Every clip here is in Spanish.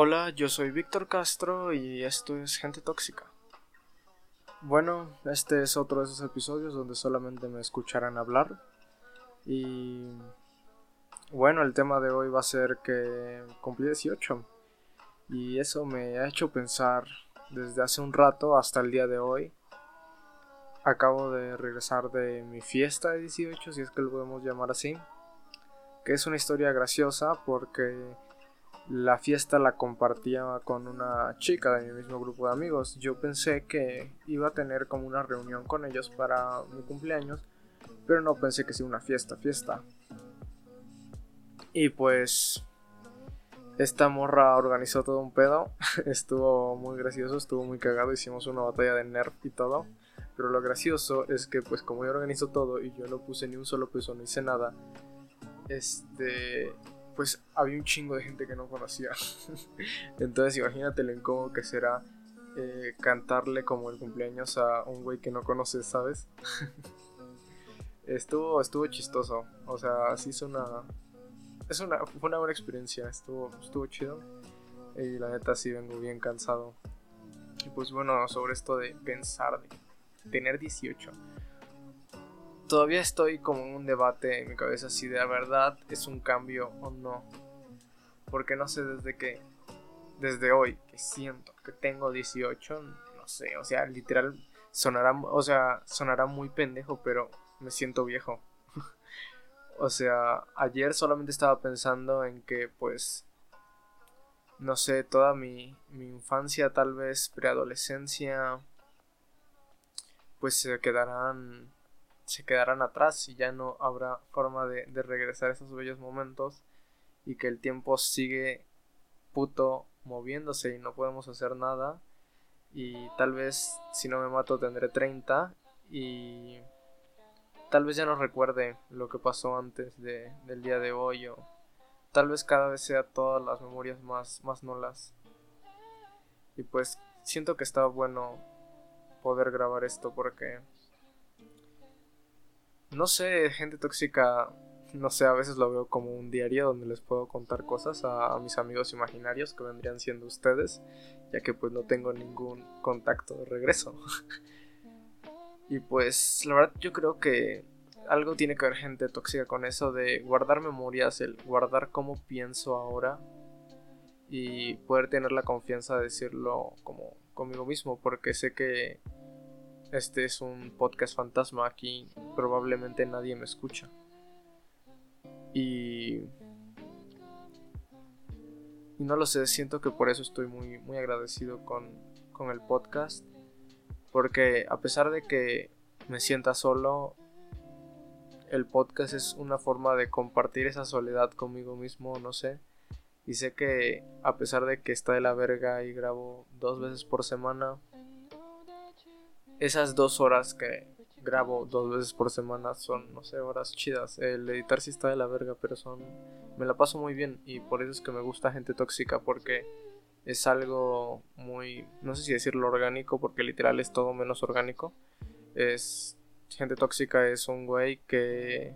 Hola, yo soy Víctor Castro y esto es Gente Tóxica. Bueno, este es otro de esos episodios donde solamente me escucharán hablar. Y bueno, el tema de hoy va a ser que cumplí 18. Y eso me ha hecho pensar desde hace un rato hasta el día de hoy. Acabo de regresar de mi fiesta de 18, si es que lo podemos llamar así. Que es una historia graciosa porque la fiesta la compartía con una chica de mi mismo grupo de amigos. Yo pensé que iba a tener como una reunión con ellos para mi cumpleaños, pero no pensé que sea una fiesta, fiesta. Y pues esta morra organizó todo un pedo, estuvo muy gracioso, estuvo muy cagado, hicimos una batalla de nerf y todo. Pero lo gracioso es que pues como yo organizo todo y yo no puse ni un solo peso, no hice nada, este pues había un chingo de gente que no conocía. Entonces imagínate lo incómodo que será eh, cantarle como el cumpleaños a un güey que no conoces, ¿sabes? estuvo, estuvo chistoso. O sea, sí es una. Es una. Fue una buena experiencia. Estuvo, estuvo chido. Y la neta sí vengo bien cansado. Y pues bueno, sobre esto de pensar, de tener 18 todavía estoy como en un debate en mi cabeza si de verdad es un cambio o no. Porque no sé desde que, desde hoy que siento que tengo 18, no sé, o sea, literal sonará, o sea, sonará muy pendejo, pero me siento viejo. o sea, ayer solamente estaba pensando en que pues no sé, toda mi, mi infancia, tal vez preadolescencia, pues se quedarán se quedarán atrás y ya no habrá forma de, regresar a esos bellos momentos y que el tiempo sigue puto moviéndose y no podemos hacer nada. Y tal vez si no me mato tendré 30 y tal vez ya no recuerde lo que pasó antes de, del día de hoy o tal vez cada vez sea todas las memorias más, más nulas. Y pues siento que está bueno poder grabar esto porque no sé, gente tóxica, no sé, a veces lo veo como un diario donde les puedo contar cosas a, mis amigos imaginarios que vendrían siendo ustedes, ya que pues no tengo ningún contacto de regreso. y pues la verdad yo creo que algo tiene que ver gente tóxica con eso de guardar memorias, el guardar cómo pienso ahora y poder tener la confianza de decirlo como conmigo mismo, porque sé que este es un podcast fantasma, aquí probablemente nadie me escucha. Y... Y no lo sé, siento que por eso estoy muy, muy agradecido con, con el podcast. Porque a pesar de que me sienta solo, el podcast es una forma de compartir esa soledad conmigo mismo, no sé. Y sé que a pesar de que está de la verga y grabo dos veces por semana, esas dos horas que grabo dos veces por semana son, no sé, horas chidas. El editar sí está de la verga, pero son... Me la paso muy bien y por eso es que me gusta gente tóxica porque es algo muy, no sé si decirlo orgánico porque literal es todo menos orgánico. Es... Gente tóxica es un güey que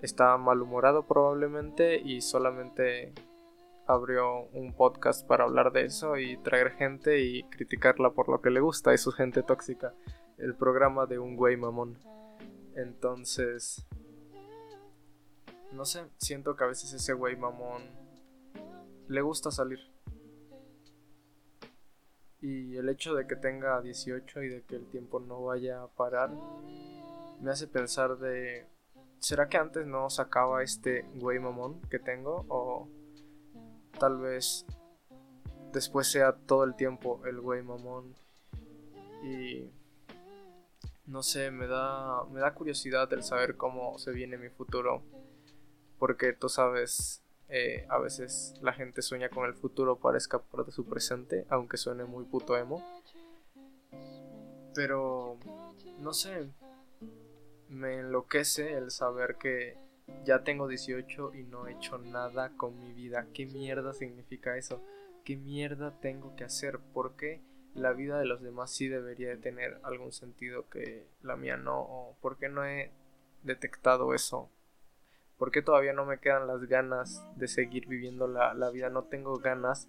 está malhumorado probablemente y solamente abrió un podcast para hablar de eso y traer gente y criticarla por lo que le gusta y su gente tóxica. El programa de un güey mamón. Entonces, no sé, siento que a veces ese güey mamón le gusta salir. Y el hecho de que tenga 18 y de que el tiempo no vaya a parar me hace pensar de ¿será que antes no sacaba este güey mamón que tengo o tal vez después sea todo el tiempo el güey mamón. Y no sé, me da me da curiosidad el saber cómo se viene mi futuro. Porque tú sabes, eh, a veces la gente sueña con el futuro para escapar de su presente, aunque suene muy puto emo. Pero no sé, me enloquece el saber que ya tengo 18 y no he hecho nada con mi vida. ¿Qué mierda significa eso? ¿Qué mierda tengo que hacer? ¿Por qué la vida de los demás sí debería de tener algún sentido que la mía no? ¿O por qué no he detectado eso? ¿Por qué todavía no me quedan las ganas de seguir viviendo la, la vida? No tengo ganas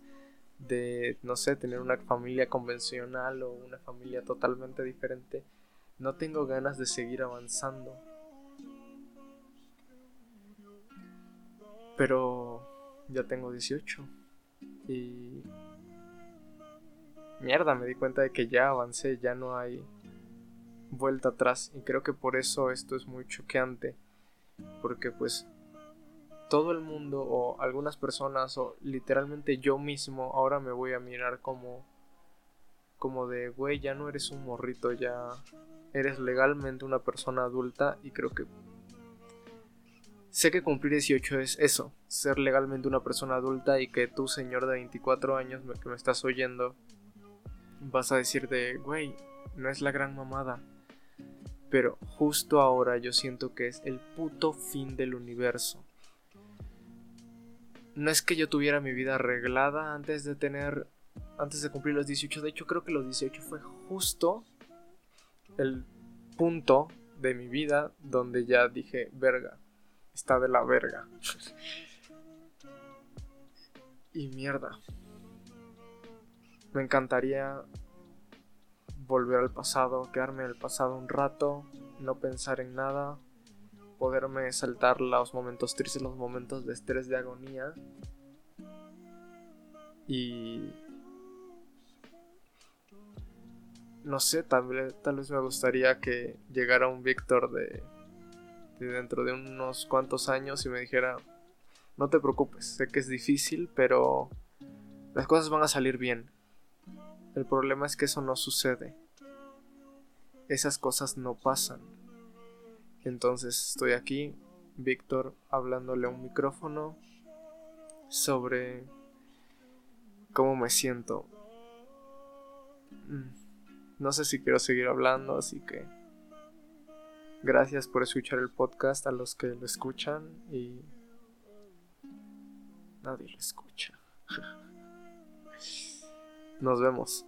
de, no sé, tener una familia convencional o una familia totalmente diferente, no tengo ganas de seguir avanzando. Pero ya tengo 18 y mierda, me di cuenta de que ya avancé, ya no hay vuelta atrás. Y creo que por eso esto es muy choqueante. Porque pues todo el mundo o algunas personas o literalmente yo mismo ahora me voy a mirar como como de güey ya no eres un morrito ya eres legalmente una persona adulta y creo que sé que cumplir 18 es eso ser legalmente una persona adulta y que tú señor de 24 años que me estás oyendo vas a decir de güey no es la gran mamada pero justo ahora yo siento que es el puto fin del universo. No es que yo tuviera mi vida arreglada antes de tener. Antes de cumplir los 18. De hecho, creo que los 18 fue justo el punto de mi vida donde ya dije, verga, está de la verga. y mierda. Me encantaría volver al pasado, quedarme en el pasado un rato, no pensar en nada, poderme saltar los momentos tristes, los momentos de estrés, de agonía. Y... No sé, tal vez, tal vez me gustaría que llegara un Víctor de, dentro de unos cuantos años y me dijera, no te preocupes, sé que es difícil, pero las cosas van a salir bien. El problema es que eso no sucede. Esas cosas no pasan. Entonces estoy aquí, Víctor, hablándole a un micrófono sobre cómo me siento. Mm, no sé si quiero seguir hablando, así que gracias por escuchar el podcast a los que lo escuchan y nadie lo escucha. Nos vemos.